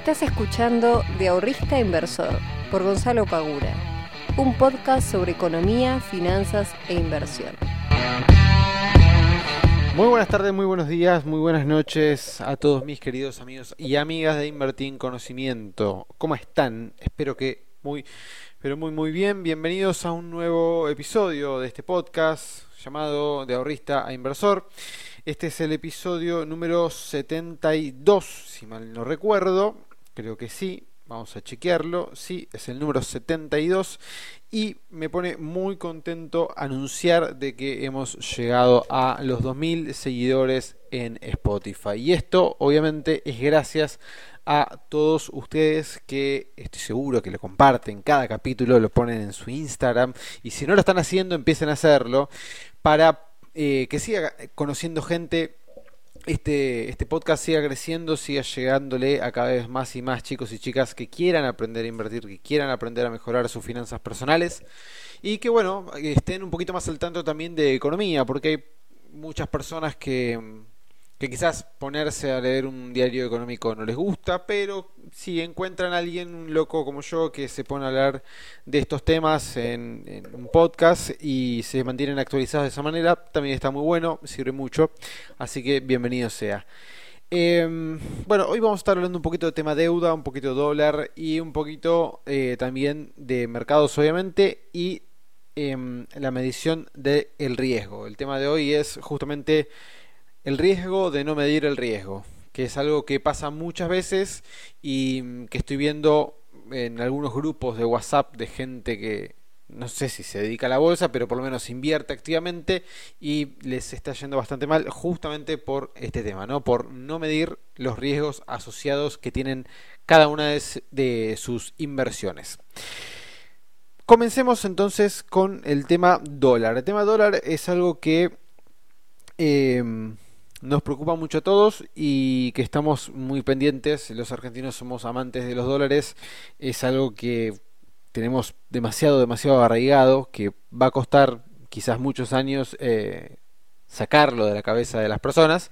Estás escuchando De Ahorrista a Inversor por Gonzalo Pagura, un podcast sobre economía, finanzas e inversión. Muy buenas tardes, muy buenos días, muy buenas noches a todos mis queridos amigos y amigas de Invertir en Conocimiento. ¿Cómo están? Espero que muy, pero muy, muy bien. Bienvenidos a un nuevo episodio de este podcast llamado De Ahorrista a Inversor. Este es el episodio número 72, si mal no recuerdo. Creo que sí. Vamos a chequearlo. Sí, es el número 72. Y me pone muy contento anunciar de que hemos llegado a los 2.000 seguidores en Spotify. Y esto obviamente es gracias a todos ustedes que estoy seguro que lo comparten cada capítulo, lo ponen en su Instagram. Y si no lo están haciendo, empiecen a hacerlo para eh, que siga conociendo gente, este, este podcast siga creciendo, siga llegándole a cada vez más y más chicos y chicas que quieran aprender a invertir, que quieran aprender a mejorar sus finanzas personales y que bueno, estén un poquito más al tanto también de economía, porque hay muchas personas que que quizás ponerse a leer un diario económico no les gusta, pero si encuentran a alguien, loco como yo, que se pone a hablar de estos temas en, un podcast y se mantienen actualizados de esa manera, también está muy bueno, sirve mucho, así que bienvenido sea. Em, bueno, hoy vamos a estar hablando un poquito de tema deuda, un poquito de dólar y un poquito eh, también de mercados, obviamente, y em, la medición del riesgo. El tema de hoy es justamente el riesgo de no medir el riesgo, que es algo que pasa muchas veces y mm, que estoy viendo en algunos grupos de WhatsApp de gente que no sé si se dedica a la bolsa, pero por lo menos invierte activamente y les está yendo bastante mal justamente por este tema, ¿no? Por no medir los riesgos asociados que tienen cada una de sus inversiones. Comencemos entonces con el tema dólar. El tema dólar es algo que em, nos preocupa mucho a todos y que estamos muy pendientes. Los argentinos somos amantes de los dólares. Es algo que tenemos demasiado, demasiado arraigado, que va a costar quizás muchos años eh, sacarlo de la cabeza de las personas.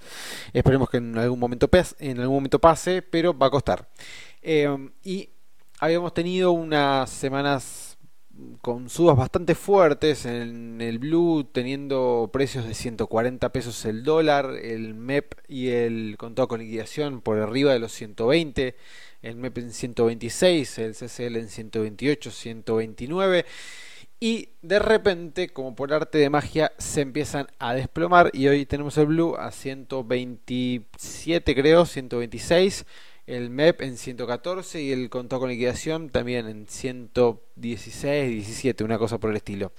Esperemos que en algún momento, en algún momento pase, pero va a costar. Eh, y habíamos tenido unas semanas con subas bastante fuertes en el blue teniendo precios de 140 pesos el dólar, el MEP y el contado con liquidación por arriba de los 120, el MEP en 126, el CCL en 128, 129 y de repente, como por arte de magia, se empiezan a desplomar y hoy tenemos el blue a 127 creo, 126 el MEP en 114 y el contado con liquidación también en 116, 17, una cosa por el estilo.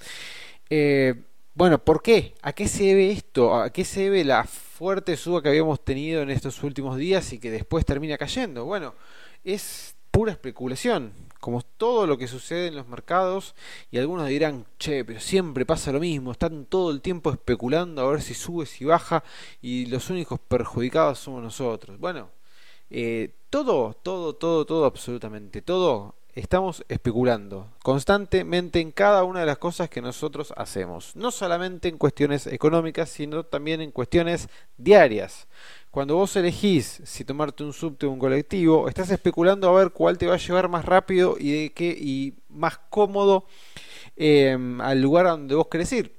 Eh, bueno, ¿por qué? ¿A qué se debe esto? ¿A qué se debe la fuerte suba que habíamos tenido en estos últimos días y que después termina cayendo? Bueno, es pura especulación, como todo lo que sucede en los mercados, y algunos dirán, che, pero siempre pasa lo mismo, están todo el tiempo especulando a ver si sube, si baja, y los únicos perjudicados somos nosotros. Bueno, eh, todo, todo, todo, todo, absolutamente todo, estamos especulando constantemente en cada una de las cosas que nosotros hacemos. No solamente en cuestiones económicas, sino también en cuestiones diarias. Cuando vos elegís si tomarte un subte o un colectivo, estás especulando a ver cuál te va a llevar más rápido y de qué y más cómodo em, al lugar a donde vos querés ir.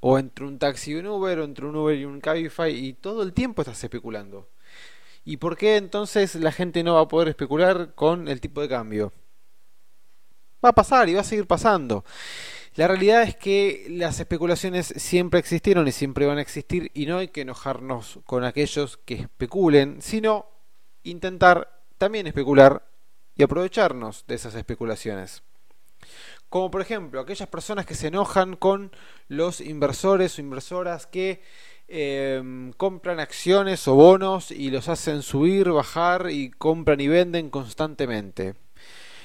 O entre un taxi y un Uber, o entre un Uber y un Cabify, y todo el tiempo estás especulando. ¿Y por qué entonces la gente no va a poder especular con el tipo de cambio? Va a pasar y va a seguir pasando. La realidad es que las especulaciones siempre existieron y siempre van a existir y no hay que enojarnos con aquellos que especulen, sino intentar también especular y aprovecharnos de esas especulaciones. Como por ejemplo aquellas personas que se enojan con los inversores o inversoras que Em, compran acciones o bonos y los hacen subir, bajar y compran y venden constantemente.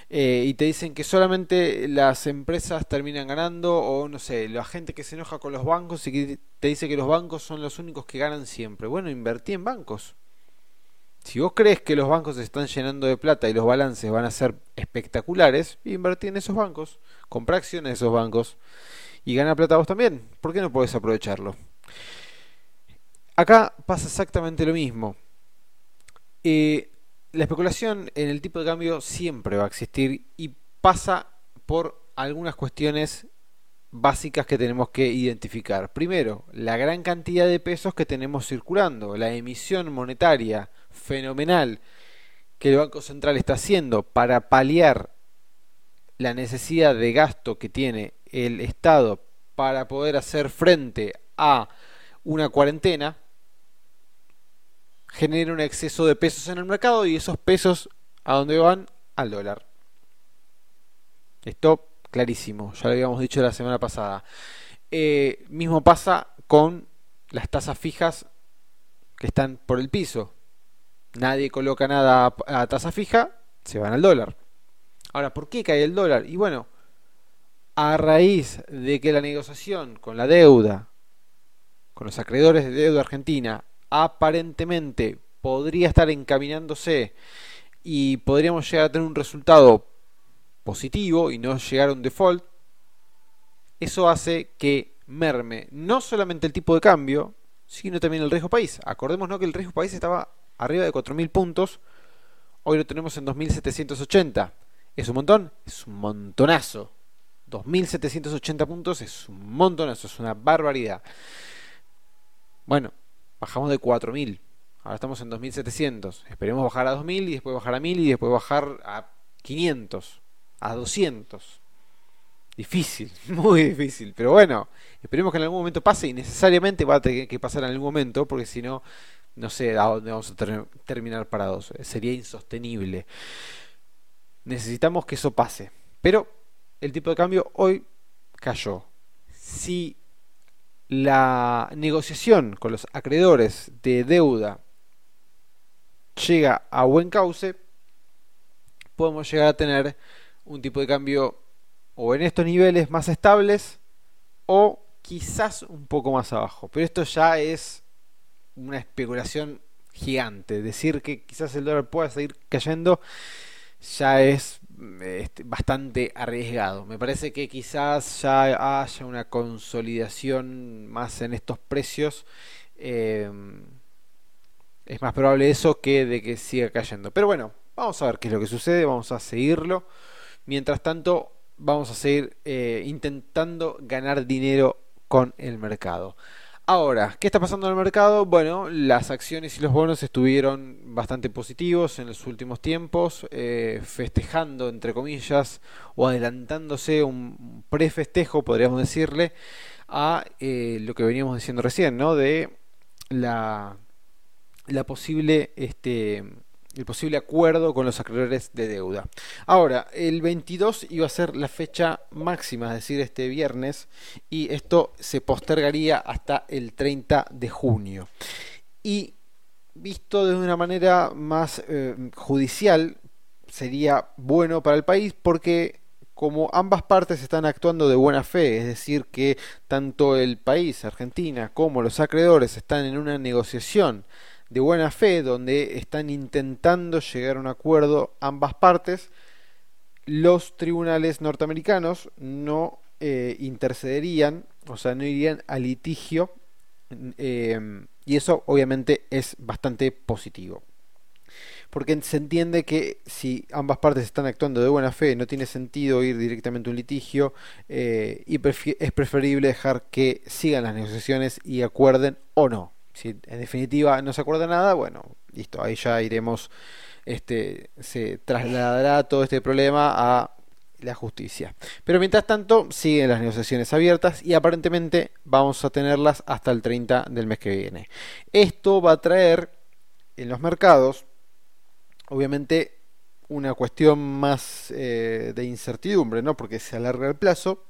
Eh, y te dicen que solamente las empresas terminan ganando o no sé, la gente que se enoja con los bancos y que te dice que los bancos son los únicos que ganan siempre. Bueno, invertí en bancos. Si vos crees que los bancos se están llenando de plata y los balances van a ser espectaculares, invertí en esos bancos, compra acciones de esos bancos y gana plata vos también. ¿Por qué no podés aprovecharlo? Acá pasa exactamente lo mismo. Eh, la especulación en el tipo de cambio siempre va a existir y pasa por algunas cuestiones básicas que tenemos que identificar. Primero, la gran cantidad de pesos que tenemos circulando, la emisión monetaria fenomenal que el Banco Central está haciendo para paliar la necesidad de gasto que tiene el Estado para poder hacer frente a una cuarentena, genera un exceso de pesos en el mercado y esos pesos a dónde van al dólar. Esto clarísimo, ya lo habíamos dicho la semana pasada. Eh, mismo pasa con las tasas fijas que están por el piso. Nadie coloca nada a, tasa fija, se van al dólar. Ahora, ¿por qué cae el dólar? Y bueno, a raíz de que la negociación con la deuda, con los acreedores de deuda argentina, aparentemente podría estar encaminándose y podríamos llegar a tener un resultado positivo y no llegar a un default, eso hace que merme no solamente el tipo de cambio, sino también el riesgo país. Acordémonos que el riesgo país estaba arriba de 4.000 puntos, hoy lo tenemos en 2.780. ¿Es un montón? Es un montonazo. 2.780 puntos es un montonazo, es una barbaridad. Bueno, bajamos de 4.000, ahora estamos en 2.700. Esperemos bajar a 2.000 y después bajar a 1.000 y después bajar a 500 a 200. Difícil, muy difícil. Pero bueno, esperemos que en algún momento pase y necesariamente va a tener que pasar en algún momento, porque si no, no sé a dónde vamos a terminar parados. Sería insostenible. Necesitamos que eso pase. Pero el tipo de cambio hoy cayó. Si la negociación con los acreedores de deuda llega a buen cauce, podemos llegar a tener un tipo de cambio o en estos niveles más estables o quizás un poco más abajo. Pero esto ya es una especulación gigante. Decir que quizás el dólar pueda seguir cayendo ya es este, bastante arriesgado. Me parece que quizás ya haya una consolidación más en estos precios. Eh, es más probable eso que de que siga cayendo. Pero bueno, vamos a ver qué es lo que sucede, vamos a seguirlo. Mientras tanto, vamos a seguir eh, intentando ganar dinero con el mercado. Ahora, ¿qué está pasando en el mercado? Bueno, las acciones y los bonos estuvieron bastante positivos en los últimos tiempos, eh, festejando, entre comillas, o adelantándose un prefestejo, podríamos decirle, a eh, lo que veníamos diciendo recién, ¿no? De la, la posible este, el posible acuerdo con los acreedores de deuda. Ahora, el 22 iba a ser la fecha máxima, es decir, este viernes, y esto se postergaría hasta el 30 de junio. Y visto de una manera más eh, judicial, sería bueno para el país porque como ambas partes están actuando de buena fe, es decir, que tanto el país, Argentina, como los acreedores están en una negociación de buena fe, donde están intentando llegar a un acuerdo ambas partes, los tribunales norteamericanos no eh, intercederían, o sea, no irían a litigio, eh, y eso obviamente es bastante positivo. Porque se entiende que si ambas partes están actuando de buena fe, no tiene sentido ir directamente a un litigio eh, y es preferible dejar que sigan las negociaciones y acuerden o no. Si en definitiva no se acuerda nada, bueno, listo, ahí ya iremos, este, se trasladará todo este problema a la justicia. Pero mientras tanto, siguen las negociaciones abiertas y aparentemente vamos a tenerlas hasta el 30 del mes que viene. Esto va a traer en los mercados, obviamente, una cuestión más eh, de incertidumbre, ¿no? Porque se alarga el plazo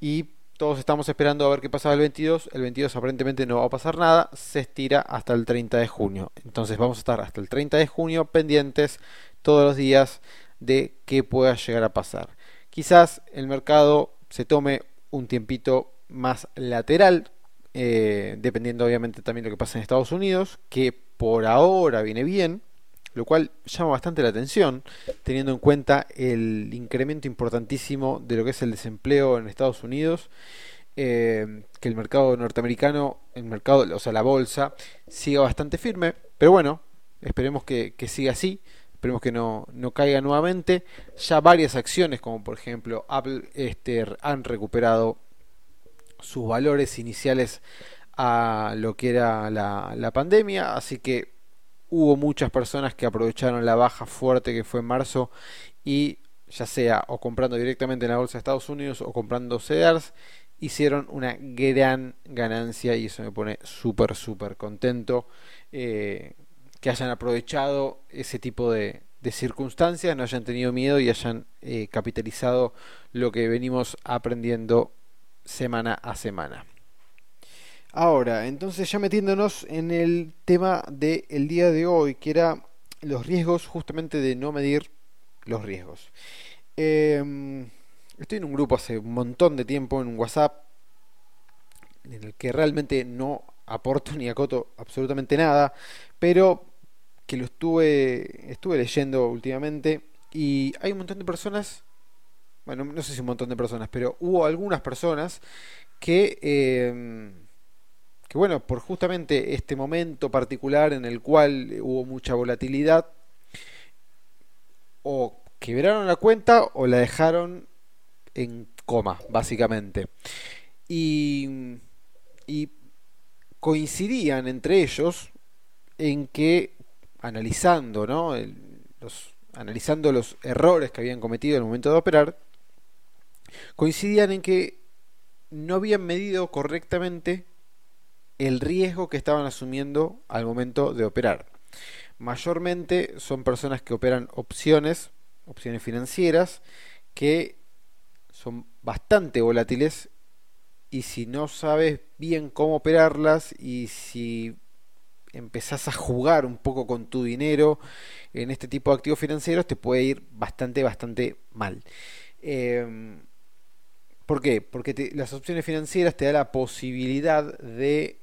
y todos estamos esperando a ver qué pasa el 22. El 22 aparentemente no va a pasar nada. Se estira hasta el 30 de junio. Entonces vamos a estar hasta el 30 de junio pendientes todos los días de qué pueda llegar a pasar. Quizás el mercado se tome un tiempito más lateral, eh, dependiendo obviamente también de lo que pasa en Estados Unidos, que por ahora viene bien lo cual llama bastante la atención, teniendo en cuenta el incremento importantísimo de lo que es el desempleo en Estados Unidos, eh, que el mercado norteamericano, el mercado, o sea, la bolsa, siga bastante firme, pero bueno, esperemos que, siga así, esperemos que no, no, caiga nuevamente. Ya varias acciones, como por ejemplo Apple, este, han recuperado sus valores iniciales a lo que era la, la pandemia, así que hubo muchas personas que aprovecharon la baja fuerte que fue en marzo y ya sea o comprando directamente en la bolsa de Estados Unidos o comprando CEDARS, hicieron una gran ganancia y eso me pone súper, súper contento eh, que hayan aprovechado ese tipo de, circunstancias, no hayan tenido miedo y hayan eh, capitalizado lo que venimos aprendiendo semana a semana. Ahora, entonces ya metiéndonos en el tema del día de hoy, que era los riesgos justamente de no medir los riesgos. Em, estoy en un grupo hace un montón de tiempo en un WhatsApp en el que realmente no aporto ni acoto absolutamente nada, pero que lo estuve estuve leyendo últimamente y hay un montón de personas, bueno, no sé si un montón de personas, pero hubo algunas personas que em, que bueno, por justamente este momento particular en el cual hubo mucha volatilidad o quebraron la cuenta o la dejaron en coma, básicamente. Y, coincidían entre ellos en que, analizando, ¿no? los, analizando los errores que habían cometido en el momento de operar, coincidían en que no habían medido correctamente el riesgo que estaban asumiendo al momento de operar. Mayormente son personas que operan opciones opciones financieras que son bastante volátiles y si no sabes bien cómo operarlas y si empezás a jugar un poco con tu dinero en este tipo de activos financieros te puede ir bastante bastante mal eh, ¿por qué? porque las opciones financieras te da la posibilidad de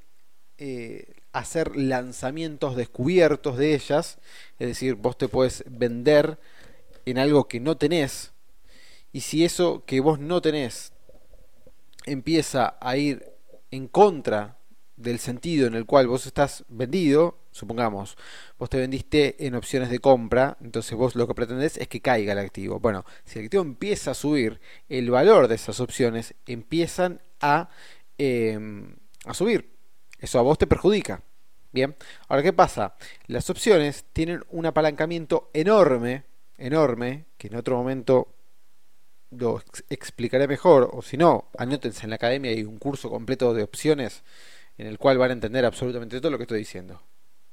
eh, hacer lanzamientos descubiertos de ellas es decir vos te puedes vender en algo que no tenés, y si eso que vos no tenés empieza a ir en contra del sentido en el cual vos estás vendido, supongamos, vos te vendiste en opciones de compra, entonces vos lo que pretendés es que caiga el activo. Bueno, si el activo empieza a subir, el valor de esas opciones empiezan a, em, a subir. Eso a vos te perjudica. Bien, ahora ¿qué pasa? Las opciones tienen un apalancamiento enorme enorme, que en otro momento lo explicaré mejor, o si no, anótense en la academia hay un curso completo de opciones en el cual van a entender absolutamente todo lo que estoy diciendo.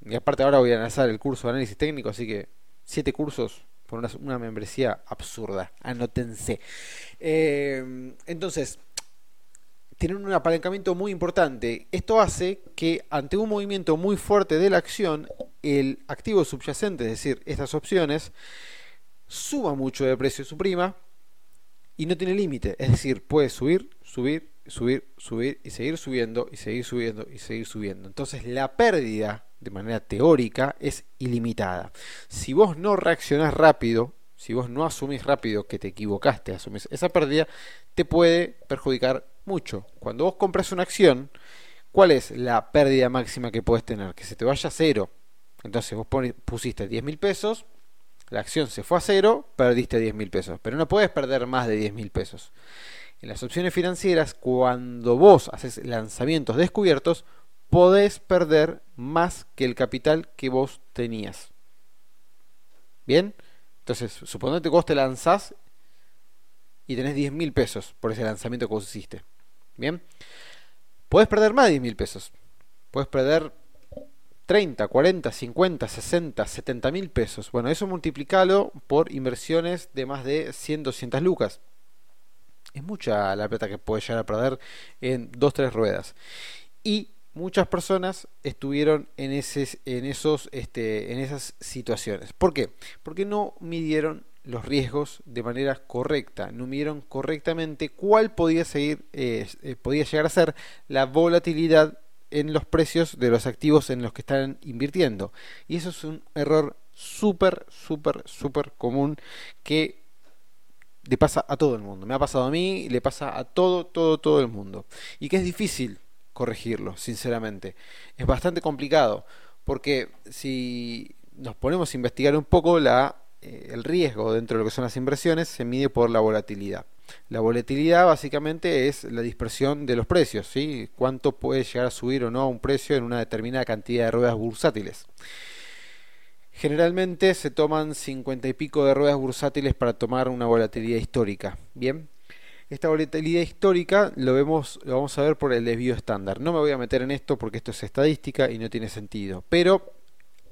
Y aparte ahora voy a lanzar el curso de análisis técnico, así que siete cursos por una, membresía absurda. Anótense. Eh, entonces, tienen un apalancamiento muy importante. Esto hace que ante un movimiento muy fuerte de la acción, el activo subyacente, es decir, estas opciones, suba mucho de precio su prima y no tiene límite. Es decir, puede subir, subir, subir, subir y seguir subiendo y seguir subiendo y seguir subiendo. Entonces la pérdida de manera teórica es ilimitada. Si vos no reaccionás rápido, si vos no asumís rápido que te equivocaste, asumís esa pérdida, te puede perjudicar mucho. Cuando vos compras una acción, ¿cuál es la pérdida máxima que puedes tener? Que se te vaya a cero. Entonces vos pusiste 10 mil pesos, la acción se fue a cero, perdiste 10 mil pesos. Pero no puedes perder más de 10 mil pesos. En las opciones financieras, cuando vos haces lanzamientos descubiertos, podés perder más que el capital que vos tenías. ¿Bien? Entonces, suponete que vos te lanzás y tenés 10 mil pesos por ese lanzamiento que vos hiciste. ¿Bien? Podés perder más de 10 mil pesos. Puedes perder 30, 40, 50, 60, 70 mil pesos. Bueno, eso multiplicalo por inversiones de más de 100, 200 lucas. Es mucha la plata que puede llegar a perder en dos, tres ruedas. Y muchas personas estuvieron en, ese, en, esos, este, en esas situaciones. ¿Por qué? Porque no midieron los riesgos de manera correcta, no midieron correctamente cuál podía, seguir, eh, eh, podía llegar a ser la volatilidad en los precios de los activos en los que están invirtiendo. Y eso es un error súper, súper, súper común que le pasa a todo el mundo. Me ha pasado a mí, le pasa a todo, todo, todo el mundo. Y que es difícil corregirlo, sinceramente. Es bastante complicado, porque si nos ponemos a investigar un poco la, eh, el riesgo dentro de lo que son las inversiones, se mide por la volatilidad. La volatilidad básicamente es la dispersión de los precios, ¿sí? cuánto puede llegar a subir o no un precio en una determinada cantidad de ruedas bursátiles. Generalmente se toman 50 y pico de ruedas bursátiles para tomar una volatilidad histórica. Bien, esta volatilidad histórica lo vemos, lo vamos a ver por el desvío estándar. No me voy a meter en esto porque esto es estadística y no tiene sentido. Pero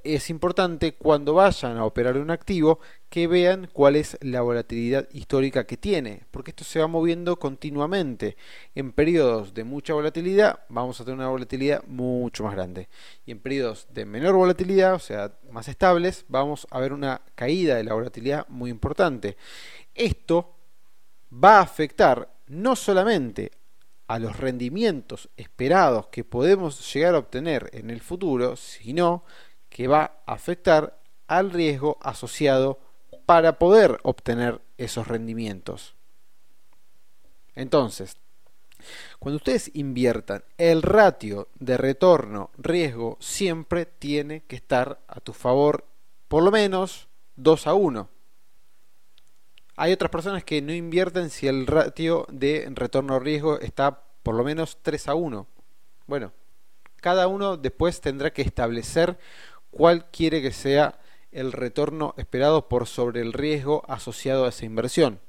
es importante cuando vayan a operar un activo que vean cuál es la volatilidad histórica que tiene, porque esto se va moviendo continuamente. En periodos de mucha volatilidad vamos a tener una volatilidad mucho más grande y en periodos de menor volatilidad, o sea, más estables, vamos a ver una caída de la volatilidad muy importante. Esto va a afectar no solamente a los rendimientos esperados que podemos llegar a obtener en el futuro, sino que va a afectar al riesgo asociado para poder obtener esos rendimientos. Entonces, cuando ustedes inviertan, el ratio de retorno-riesgo siempre tiene que estar a tu favor por lo menos 2 a 1. Hay otras personas que no invierten si el ratio de retorno-riesgo está por lo menos 3 a 1. Bueno, cada uno después tendrá que establecer cuál quiere que sea el retorno esperado por sobre el riesgo asociado a esa inversión.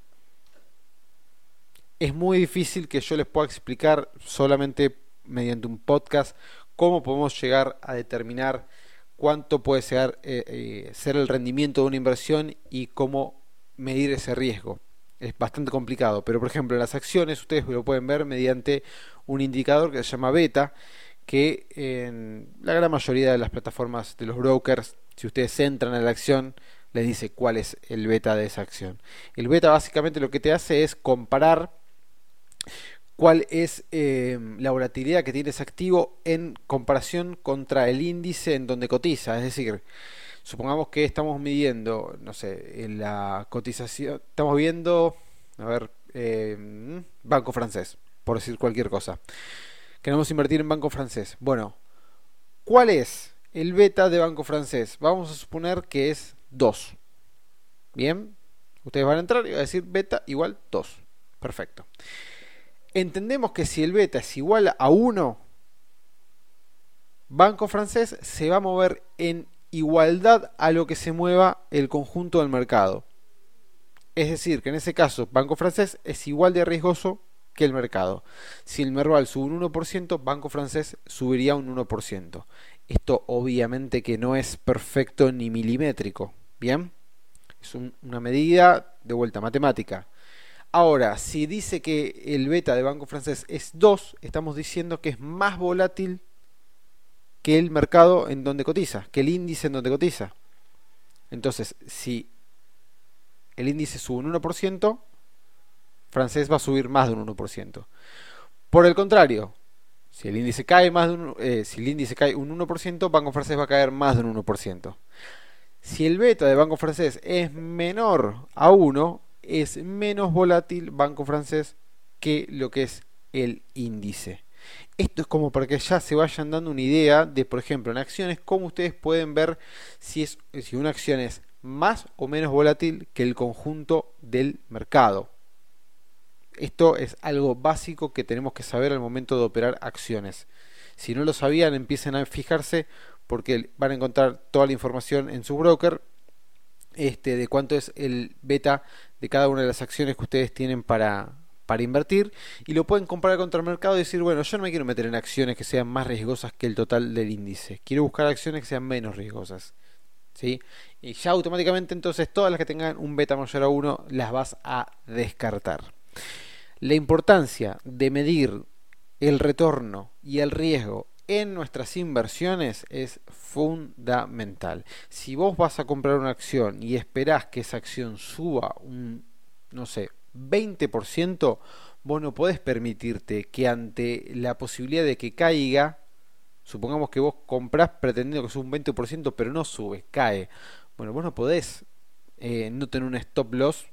Es muy difícil que yo les pueda explicar solamente mediante un podcast cómo podemos llegar a determinar cuánto puede ser, eh, eh, ser el rendimiento de una inversión y cómo medir ese riesgo. Es bastante complicado, pero por ejemplo las acciones ustedes lo pueden ver mediante un indicador que se llama beta, que en la gran mayoría de las plataformas de los brokers, si ustedes entran a la acción, les dice cuál es el beta de esa acción. El beta básicamente lo que te hace es comparar cuál es eh, la volatilidad que tiene ese activo en comparación contra el índice en donde cotiza. Es decir, supongamos que estamos midiendo, no sé, en la cotización, estamos viendo, a ver, eh, Banco Francés, por decir cualquier cosa. Queremos invertir en banco francés. Bueno, ¿cuál es el beta de banco francés? Vamos a suponer que es 2. Bien, ustedes van a entrar y van a decir beta igual 2. Perfecto. Entendemos que si el beta es igual a 1, banco francés se va a mover en igualdad a lo que se mueva el conjunto del mercado. Es decir, que en ese caso, banco francés es igual de riesgoso que el mercado. Si el Merval sube un 1%, Banco Francés subiría un 1%. Esto obviamente que no es perfecto ni milimétrico. Bien, es una medida de vuelta matemática. Ahora, si dice que el beta de Banco Francés es 2, estamos diciendo que es más volátil que el mercado en donde cotiza, que el índice en donde cotiza. Entonces, si el índice sube un 1%, francés va a subir más de un 1%. Por el contrario, si el índice cae más un, eh, si el índice cae un 1%, Banco Francés va a caer más de un 1%. Si el beta de Banco Francés es menor a 1, es menos volátil Banco Francés que lo que es el índice. Esto es como para que ya se vayan dando una idea de, por ejemplo, en acciones, cómo ustedes pueden ver si, es, si una acción es más o menos volátil que el conjunto del mercado. Esto es algo básico que tenemos que saber al momento de operar acciones. Si no lo sabían, empiecen a fijarse porque van a encontrar toda la información en su broker este, de cuánto es el beta de cada una de las acciones que ustedes tienen para, para invertir y lo pueden comparar contra el mercado y decir, bueno, yo no me quiero meter en acciones que sean más riesgosas que el total del índice, quiero buscar acciones que sean menos riesgosas. ¿Sí? Y ya automáticamente entonces todas las que tengan un beta mayor a 1 las vas a descartar. La importancia de medir el retorno y el riesgo en nuestras inversiones es fundamental. Si vos vas a comprar una acción y esperás que esa acción suba un, no sé, 20%, vos no podés permitirte que ante la posibilidad de que caiga, supongamos que vos comprás pretendiendo que suba un 20%, pero no sube, cae. Bueno, vos no podés eh, no tener un stop loss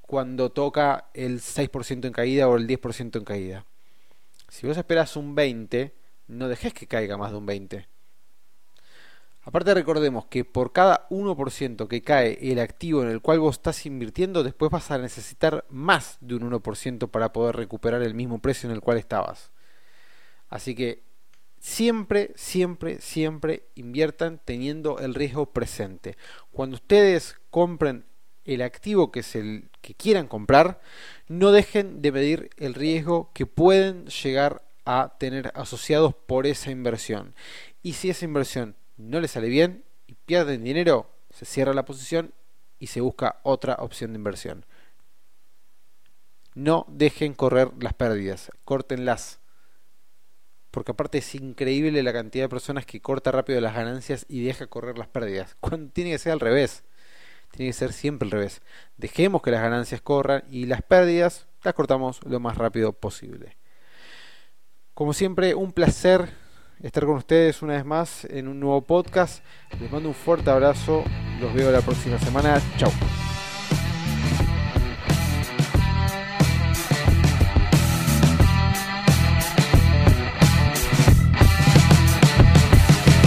cuando toca el 6% en caída o el 10% en caída. Si vos esperas un 20, no dejes que caiga más de un 20. Aparte recordemos que por cada 1% que cae el activo en el cual vos estás invirtiendo, después vas a necesitar más de un 1% para poder recuperar el mismo precio en el cual estabas. Así que siempre, siempre, siempre inviertan teniendo el riesgo presente. Cuando ustedes compren el activo que es el que quieran comprar, no dejen de medir el riesgo que pueden llegar a tener asociados por esa inversión. Y si esa inversión no le sale bien y pierden dinero, se cierra la posición y se busca otra opción de inversión. No dejen correr las pérdidas, córtenlas. Porque aparte es increíble la cantidad de personas que corta rápido las ganancias y deja correr las pérdidas. Cuando tiene que ser al revés. Tiene que ser siempre al revés. Dejemos que las ganancias corran y las pérdidas las cortamos lo más rápido posible. Como siempre, un placer estar con ustedes una vez más en un nuevo podcast. Les mando un fuerte abrazo. Los veo la próxima semana. Chao.